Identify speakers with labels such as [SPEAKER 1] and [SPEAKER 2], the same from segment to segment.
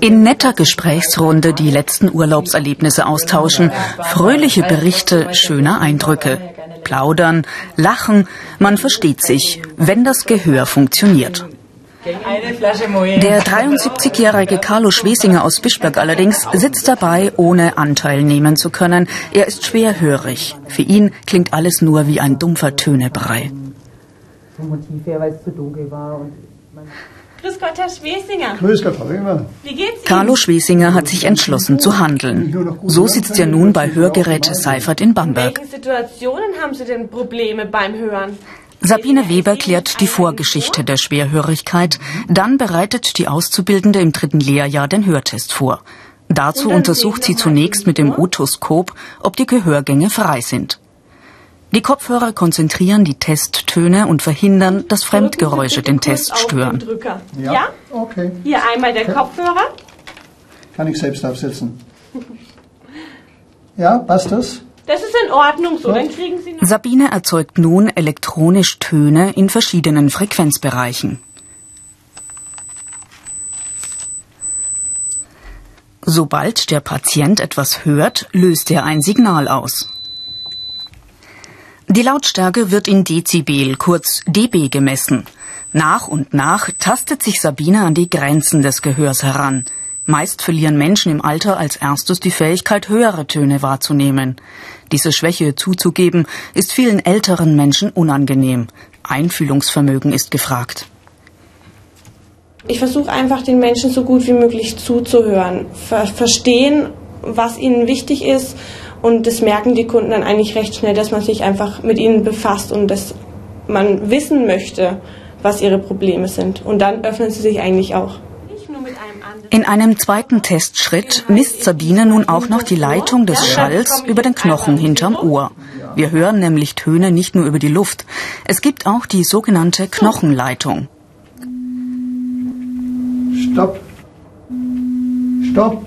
[SPEAKER 1] In netter Gesprächsrunde die letzten Urlaubserlebnisse austauschen, fröhliche Berichte schöner Eindrücke. Plaudern, lachen, man versteht sich, wenn das Gehör funktioniert. Der 73-jährige Carlo Schwesinger aus Bischberg allerdings sitzt dabei, ohne Anteil nehmen zu können. Er ist schwerhörig. Für ihn klingt alles nur wie ein dumpfer Tönebrei.
[SPEAKER 2] Grüß Gott, Herr Schwesinger.
[SPEAKER 3] Grüß Gott, Frau Weber.
[SPEAKER 2] Wie geht's Ihnen?
[SPEAKER 1] Carlo Schwesinger hat sich entschlossen zu handeln. So sitzt er nun bei Hörgeräte Seifert in
[SPEAKER 2] In
[SPEAKER 1] Bamberg.
[SPEAKER 2] welchen Situationen haben Sie denn Probleme beim Hören?
[SPEAKER 1] Sabine Weber klärt die Vorgeschichte der Schwerhörigkeit. Dann bereitet die Auszubildende im dritten Lehrjahr den Hörtest vor. Dazu untersucht sie zunächst mit dem Otoskop, ob die Gehörgänge frei sind. Die Kopfhörer konzentrieren die Testtöne und verhindern, dass Fremdgeräusche den Test stören.
[SPEAKER 2] Drücker. Ja?
[SPEAKER 3] Okay,
[SPEAKER 2] Hier einmal der Kopfhörer.
[SPEAKER 3] kann ich selbst aufsetzen. Ja, passt das?
[SPEAKER 2] Das ist in Ordnung so. Dann kriegen Sie noch
[SPEAKER 1] Sabine erzeugt nun elektronisch Töne in verschiedenen Frequenzbereichen. Sobald der Patient etwas hört, löst er ein Signal aus. Die Lautstärke wird in Dezibel, kurz dB, gemessen. Nach und nach tastet sich Sabine an die Grenzen des Gehörs heran. Meist verlieren Menschen im Alter als erstes die Fähigkeit, höhere Töne wahrzunehmen. Diese Schwäche zuzugeben, ist vielen älteren Menschen unangenehm. Einfühlungsvermögen ist gefragt.
[SPEAKER 2] Ich versuche einfach den Menschen so gut wie möglich zuzuhören, ver verstehen, was ihnen wichtig ist und das merken die Kunden dann eigentlich recht schnell, dass man sich einfach mit ihnen befasst und dass man wissen möchte, was ihre Probleme sind. Und dann öffnen sie sich eigentlich auch.
[SPEAKER 1] In einem zweiten Testschritt misst Sabine nun auch noch die Leitung des Schalls über den Knochen hinterm Ohr. Wir hören nämlich Töne nicht nur über die Luft. Es gibt auch die sogenannte Knochenleitung.
[SPEAKER 3] Stopp. Stopp.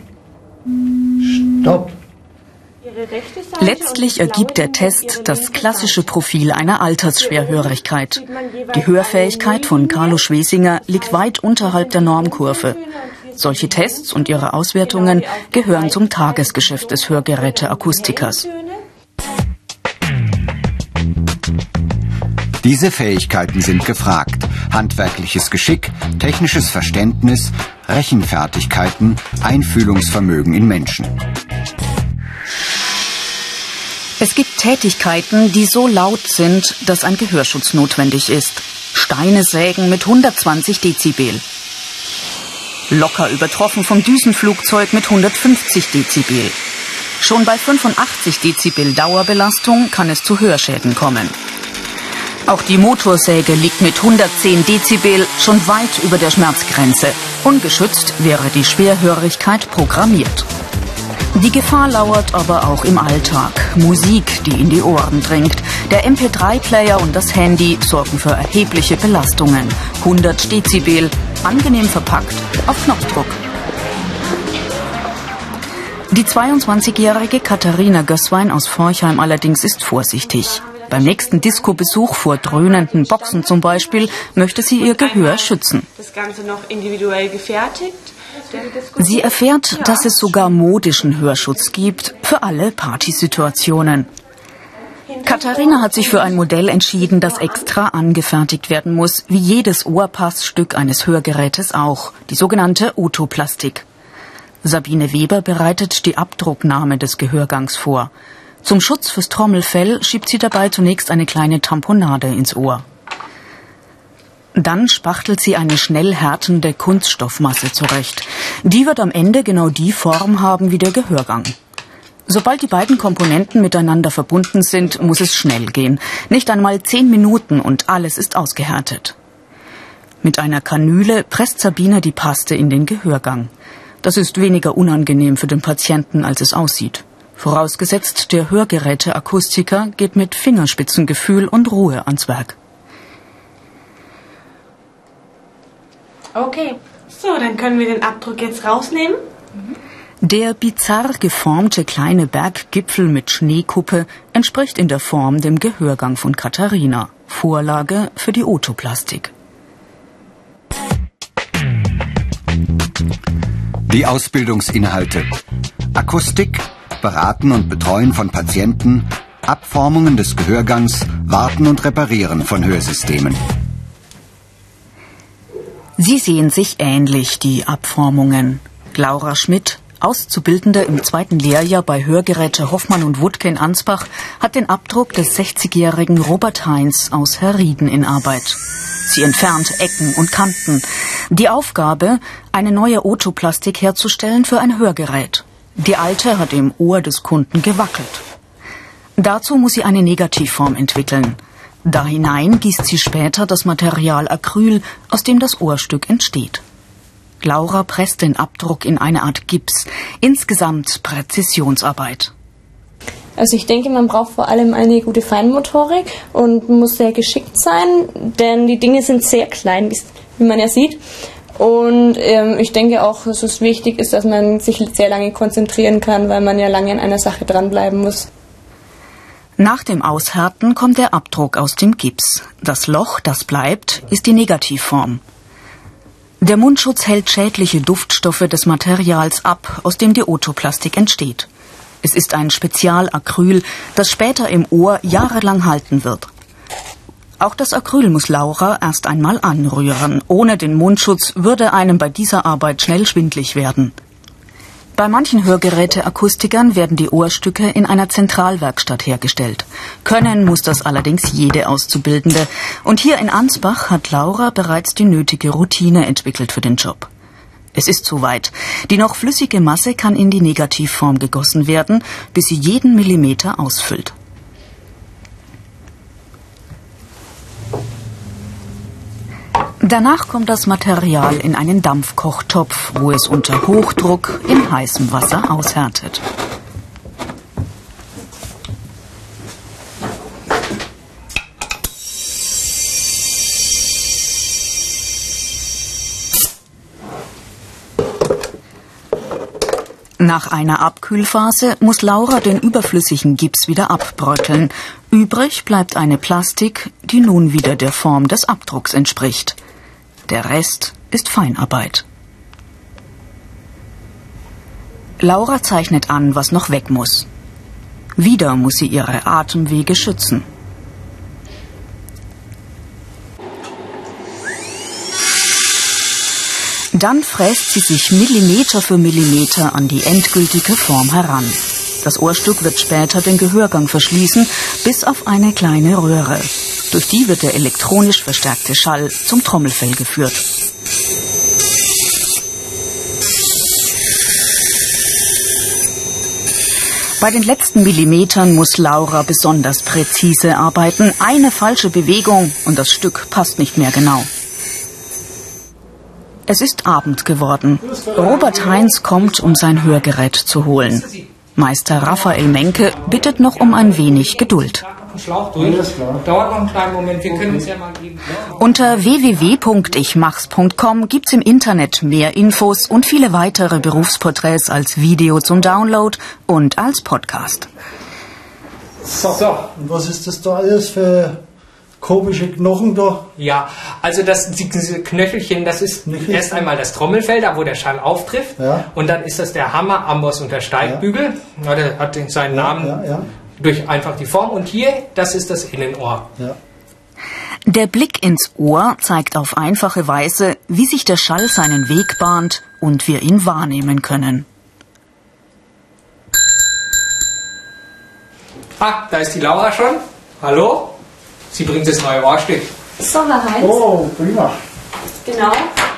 [SPEAKER 3] Stopp.
[SPEAKER 1] Letztlich ergibt der Test das klassische. Profil einer Altersschwerhörigkeit. Die Hörfähigkeit von Carlo Schwesinger liegt weit unterhalb der Normkurve. Solche Tests und ihre Auswertungen gehören zum Tagesgeschäft des Hörgeräteakustikers.
[SPEAKER 4] Diese Fähigkeiten sind gefragt. Handwerkliches Geschick, technisches Verständnis, Rechenfertigkeiten, Einfühlungsvermögen in Menschen.
[SPEAKER 1] Es gibt Tätigkeiten, die so laut sind, dass ein Gehörschutz notwendig ist. Steine sägen mit 120 Dezibel. Locker übertroffen vom Düsenflugzeug mit 150 Dezibel. Schon bei 85 Dezibel Dauerbelastung kann es zu Hörschäden kommen. Auch die Motorsäge liegt mit 110 Dezibel schon weit über der Schmerzgrenze. Ungeschützt wäre die Schwerhörigkeit programmiert. Die Gefahr lauert aber auch im Alltag. Musik, die in die Ohren dringt. Der MP3-Player und das Handy sorgen für erhebliche Belastungen. 100 Dezibel, angenehm verpackt, auf Knopfdruck. Die 22-jährige Katharina Gößwein aus Forchheim allerdings ist vorsichtig. Beim nächsten Disco-Besuch vor dröhnenden Boxen zum Beispiel möchte sie ihr Gehör schützen.
[SPEAKER 2] Das Ganze noch individuell gefertigt.
[SPEAKER 1] Sie erfährt, dass es sogar modischen Hörschutz gibt für alle Partysituationen. Katharina hat sich für ein Modell entschieden, das extra angefertigt werden muss, wie jedes Ohrpassstück eines Hörgerätes auch, die sogenannte Otoplastik. Sabine Weber bereitet die Abdrucknahme des Gehörgangs vor. Zum Schutz fürs Trommelfell schiebt sie dabei zunächst eine kleine Tamponade ins Ohr. Dann spachtelt sie eine schnell härtende Kunststoffmasse zurecht. Die wird am Ende genau die Form haben wie der Gehörgang. Sobald die beiden Komponenten miteinander verbunden sind, muss es schnell gehen. Nicht einmal zehn Minuten und alles ist ausgehärtet. Mit einer Kanüle presst Sabine die Paste in den Gehörgang. Das ist weniger unangenehm für den Patienten, als es aussieht. Vorausgesetzt, der Hörgeräteakustiker geht mit Fingerspitzengefühl und Ruhe ans Werk.
[SPEAKER 2] Okay. So, dann können wir den Abdruck jetzt rausnehmen.
[SPEAKER 1] Der bizarr geformte kleine Berggipfel mit Schneekuppe entspricht in der Form dem Gehörgang von Katharina, Vorlage für die Otoplastik.
[SPEAKER 4] Die Ausbildungsinhalte. Akustik, Beraten und Betreuen von Patienten, Abformungen des Gehörgangs, Warten und Reparieren von Hörsystemen.
[SPEAKER 1] Sie sehen sich ähnlich, die Abformungen. Laura Schmidt, Auszubildende im zweiten Lehrjahr bei Hörgeräte Hoffmann und Wuttke in Ansbach, hat den Abdruck des 60-jährigen Robert Heinz aus Herrieden in Arbeit. Sie entfernt Ecken und Kanten. Die Aufgabe, eine neue Otoplastik herzustellen für ein Hörgerät. Die alte hat im Ohr des Kunden gewackelt. Dazu muss sie eine Negativform entwickeln. Da hinein gießt sie später das Material Acryl, aus dem das Ohrstück entsteht. Laura presst den Abdruck in eine Art Gips. Insgesamt Präzisionsarbeit.
[SPEAKER 5] Also ich denke, man braucht vor allem eine gute Feinmotorik und muss sehr geschickt sein, denn die Dinge sind sehr klein, wie man ja sieht. Und ähm, ich denke auch, dass es wichtig ist, dass man sich sehr lange konzentrieren kann, weil man ja lange an einer Sache dranbleiben muss.
[SPEAKER 1] Nach dem Aushärten kommt der Abdruck aus dem Gips. Das Loch, das bleibt, ist die Negativform. Der Mundschutz hält schädliche Duftstoffe des Materials ab, aus dem die Otoplastik entsteht. Es ist ein Spezialacryl, das später im Ohr jahrelang halten wird. Auch das Acryl muss Laura erst einmal anrühren. Ohne den Mundschutz würde einem bei dieser Arbeit schnell schwindlig werden. Bei manchen Hörgeräteakustikern werden die Ohrstücke in einer Zentralwerkstatt hergestellt. Können muss das allerdings jede Auszubildende. Und hier in Ansbach hat Laura bereits die nötige Routine entwickelt für den Job. Es ist soweit. Die noch flüssige Masse kann in die Negativform gegossen werden, bis sie jeden Millimeter ausfüllt. Danach kommt das Material in einen Dampfkochtopf, wo es unter Hochdruck in heißem Wasser aushärtet. Nach einer Abkühlphase muss Laura den überflüssigen Gips wieder abbröckeln. Übrig bleibt eine Plastik, die nun wieder der Form des Abdrucks entspricht. Der Rest ist Feinarbeit. Laura zeichnet an, was noch weg muss. Wieder muss sie ihre Atemwege schützen. Dann fräst sie sich Millimeter für Millimeter an die endgültige Form heran. Das Ohrstück wird später den Gehörgang verschließen, bis auf eine kleine Röhre. Durch die wird der elektronisch verstärkte Schall zum Trommelfell geführt. Bei den letzten Millimetern muss Laura besonders präzise arbeiten. Eine falsche Bewegung und das Stück passt nicht mehr genau. Es ist Abend geworden. Robert Heinz kommt, um sein Hörgerät zu holen. Meister Raphael Menke bittet noch um ein wenig Geduld. Dauert noch einen kleinen Moment, wir können uns ja mal geben. Unter www.ichmachs.com gibt's im Internet mehr Infos und viele weitere Berufsporträts als Video zum Download und als Podcast.
[SPEAKER 3] So, und was ist das da alles für komische Knochen da?
[SPEAKER 6] Ja, also das, diese Knöchelchen, das ist
[SPEAKER 3] Knöchel?
[SPEAKER 6] erst einmal das Trommelfell, da wo der Schall auftrifft.
[SPEAKER 3] Ja.
[SPEAKER 6] Und dann ist das der Hammer, Amboss und der Steigbügel. Ja. der hat seinen Namen
[SPEAKER 3] Ja, ja,
[SPEAKER 6] durch einfach die Form. Und hier, das ist das Innenohr.
[SPEAKER 3] ja.
[SPEAKER 1] Der Blick ins Ohr zeigt auf einfache Weise, wie sich der Schall seinen Weg bahnt und wir ihn wahrnehmen können.
[SPEAKER 6] Ah, da ist die Laura schon. Hallo? Sie bringt das neue Ohrstück.
[SPEAKER 5] So, Herr Heinz.
[SPEAKER 3] Oh, prima.
[SPEAKER 5] Genau.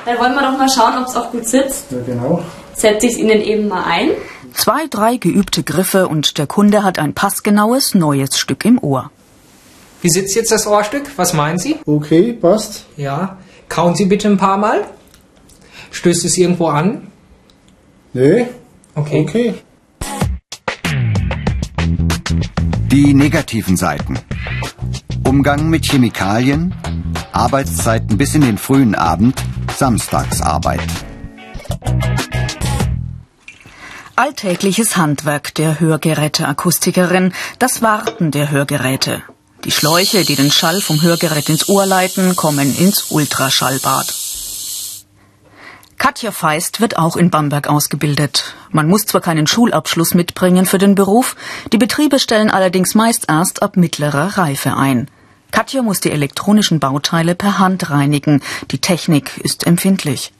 [SPEAKER 5] Dann wollen wir doch mal schauen, ob es auch gut sitzt.
[SPEAKER 3] Ja, genau.
[SPEAKER 5] Setze ich es Ihnen eben mal ein.
[SPEAKER 1] Zwei, drei geübte Griffe und der Kunde hat ein passgenaues neues Stück im Ohr.
[SPEAKER 6] Wie sitzt jetzt das Ohrstück? Was meinen Sie?
[SPEAKER 3] Okay, passt.
[SPEAKER 6] Ja. Kauen Sie bitte ein paar Mal. Stößt es irgendwo an?
[SPEAKER 3] Nee.
[SPEAKER 6] Okay.
[SPEAKER 3] Okay.
[SPEAKER 4] Die negativen Seiten. Umgang mit Chemikalien, Arbeitszeiten bis in den frühen Abend, Samstagsarbeit.
[SPEAKER 1] Alltägliches Handwerk der Hörgeräteakustikerin, das Warten der Hörgeräte. Die Schläuche, die den Schall vom Hörgerät ins Ohr leiten, kommen ins Ultraschallbad. Katja Feist wird auch in Bamberg ausgebildet. Man muss zwar keinen Schulabschluss mitbringen für den Beruf, die Betriebe stellen allerdings meist erst ab mittlerer Reife ein. Katja muss die elektronischen Bauteile per Hand reinigen. Die Technik ist empfindlich.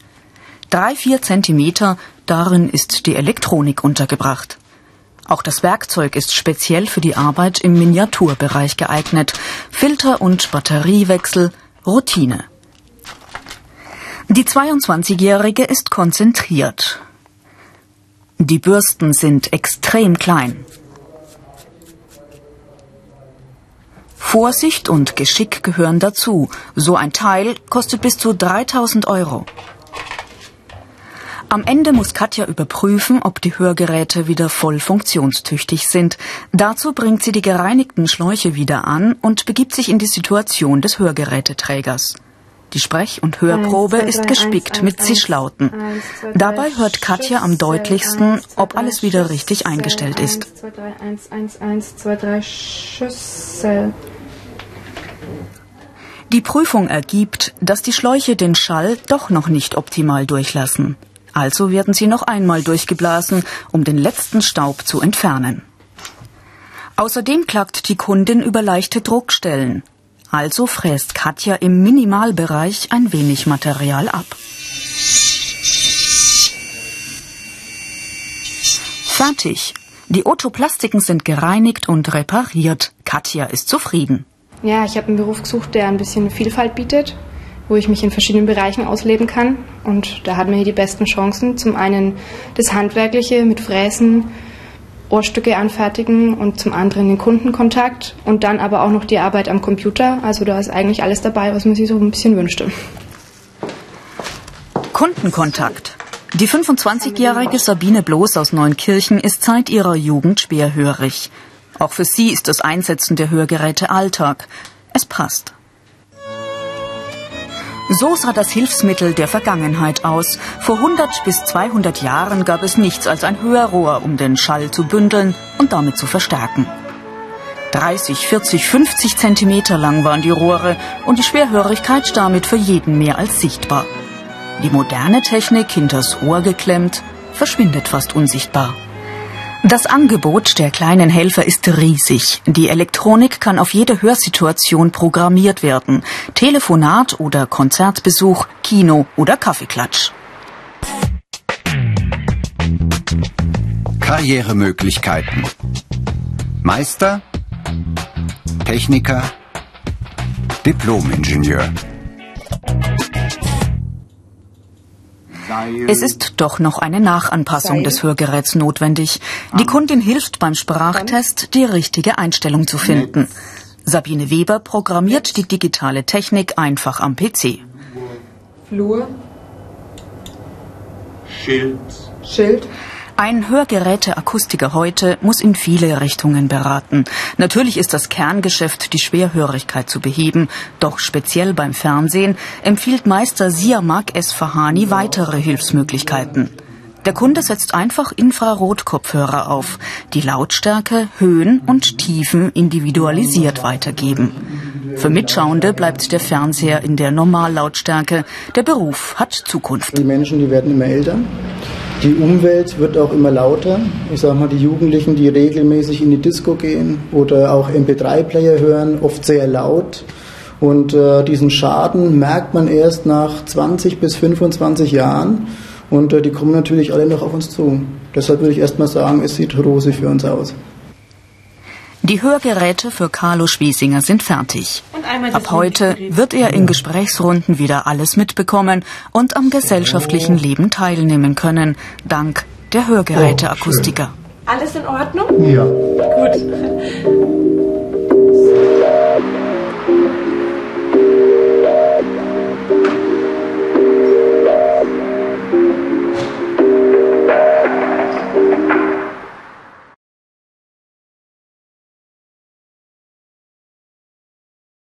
[SPEAKER 1] Drei, vier Zentimeter, darin ist die Elektronik untergebracht. Auch das Werkzeug ist speziell für die Arbeit im Miniaturbereich geeignet. Filter und Batteriewechsel, Routine. Die 22-Jährige ist konzentriert. Die Bürsten sind extrem klein. Vorsicht und Geschick gehören dazu. So ein Teil kostet bis zu 3000 Euro. Am Ende muss Katja überprüfen, ob die Hörgeräte wieder voll funktionstüchtig sind. Dazu bringt sie die gereinigten Schläuche wieder an und begibt sich in die Situation des Hörgeräteträgers. Die Sprech- und Hörprobe ist gespickt mit Zischlauten. Dabei hört Katja am deutlichsten, ob alles wieder richtig eingestellt ist. Die Prüfung ergibt, dass die Schläuche den Schall doch noch nicht optimal durchlassen. Also werden sie noch einmal durchgeblasen, um den letzten Staub zu entfernen. Außerdem klagt die Kundin über leichte Druckstellen. Also fräst Katja im Minimalbereich ein wenig Material ab. Fertig. Die Otoplastiken sind gereinigt und repariert. Katja ist zufrieden.
[SPEAKER 7] Ja, ich habe einen Beruf gesucht, der ein bisschen Vielfalt bietet, wo ich mich in verschiedenen Bereichen ausleben kann. Und da hat man hier die besten Chancen. Zum einen das Handwerkliche mit Fräsen, Ohrstücke anfertigen und zum anderen den Kundenkontakt und dann aber auch noch die Arbeit am Computer. Also da ist eigentlich alles dabei, was man sich so ein bisschen wünschte.
[SPEAKER 1] Kundenkontakt. Die 25-jährige Sabine Bloß aus Neunkirchen ist seit ihrer Jugend schwerhörig. Auch für sie ist das Einsetzen der Hörgeräte Alltag. Es passt. So sah das Hilfsmittel der Vergangenheit aus. Vor 100 bis 200 Jahren gab es nichts als ein Hörrohr, um den Schall zu bündeln und damit zu verstärken. 30, 40, 50 Zentimeter lang waren die Rohre und die Schwerhörigkeit damit für jeden mehr als sichtbar. Die moderne Technik hinters Ohr geklemmt verschwindet fast unsichtbar. Das Angebot der kleinen Helfer ist riesig. Die Elektronik kann auf jede Hörsituation programmiert werden. Telefonat oder Konzertbesuch, Kino oder Kaffeeklatsch.
[SPEAKER 4] Karrieremöglichkeiten. Meister, Techniker, Diplomingenieur.
[SPEAKER 1] Es ist doch noch eine Nachanpassung des Hörgeräts notwendig. Die Kundin hilft beim Sprachtest, die richtige Einstellung zu finden. Sabine Weber programmiert die digitale Technik einfach am PC.
[SPEAKER 7] Flur.
[SPEAKER 3] Schild.
[SPEAKER 7] Schild.
[SPEAKER 1] Ein Hörgeräteakustiker heute muss in viele Richtungen beraten. Natürlich ist das Kerngeschäft, die Schwerhörigkeit zu beheben. Doch speziell beim Fernsehen empfiehlt Meister Siamak S. Fahani weitere Hilfsmöglichkeiten. Der Kunde setzt einfach Infrarotkopfhörer auf, die Lautstärke, Höhen und Tiefen individualisiert weitergeben. Für Mitschauende bleibt der Fernseher in der Normallautstärke. Der Beruf hat Zukunft.
[SPEAKER 8] Die Menschen, die werden immer älter. Die Umwelt wird auch immer lauter. Ich sage mal, die Jugendlichen, die regelmäßig in die Disco gehen oder auch MP3-Player hören, oft sehr laut. Und äh, diesen Schaden merkt man erst nach 20 bis 25 Jahren. Und äh, die kommen natürlich alle noch auf uns zu. Deshalb würde ich erstmal sagen, es sieht rosig für uns aus.
[SPEAKER 1] Die Hörgeräte für Carlo Schwiesinger sind fertig. Ab heute wird er in Gesprächsrunden wieder alles mitbekommen und am gesellschaftlichen Leben teilnehmen können, dank der Hörgeräteakustiker.
[SPEAKER 2] Alles in Ordnung?
[SPEAKER 3] Ja.
[SPEAKER 2] Gut.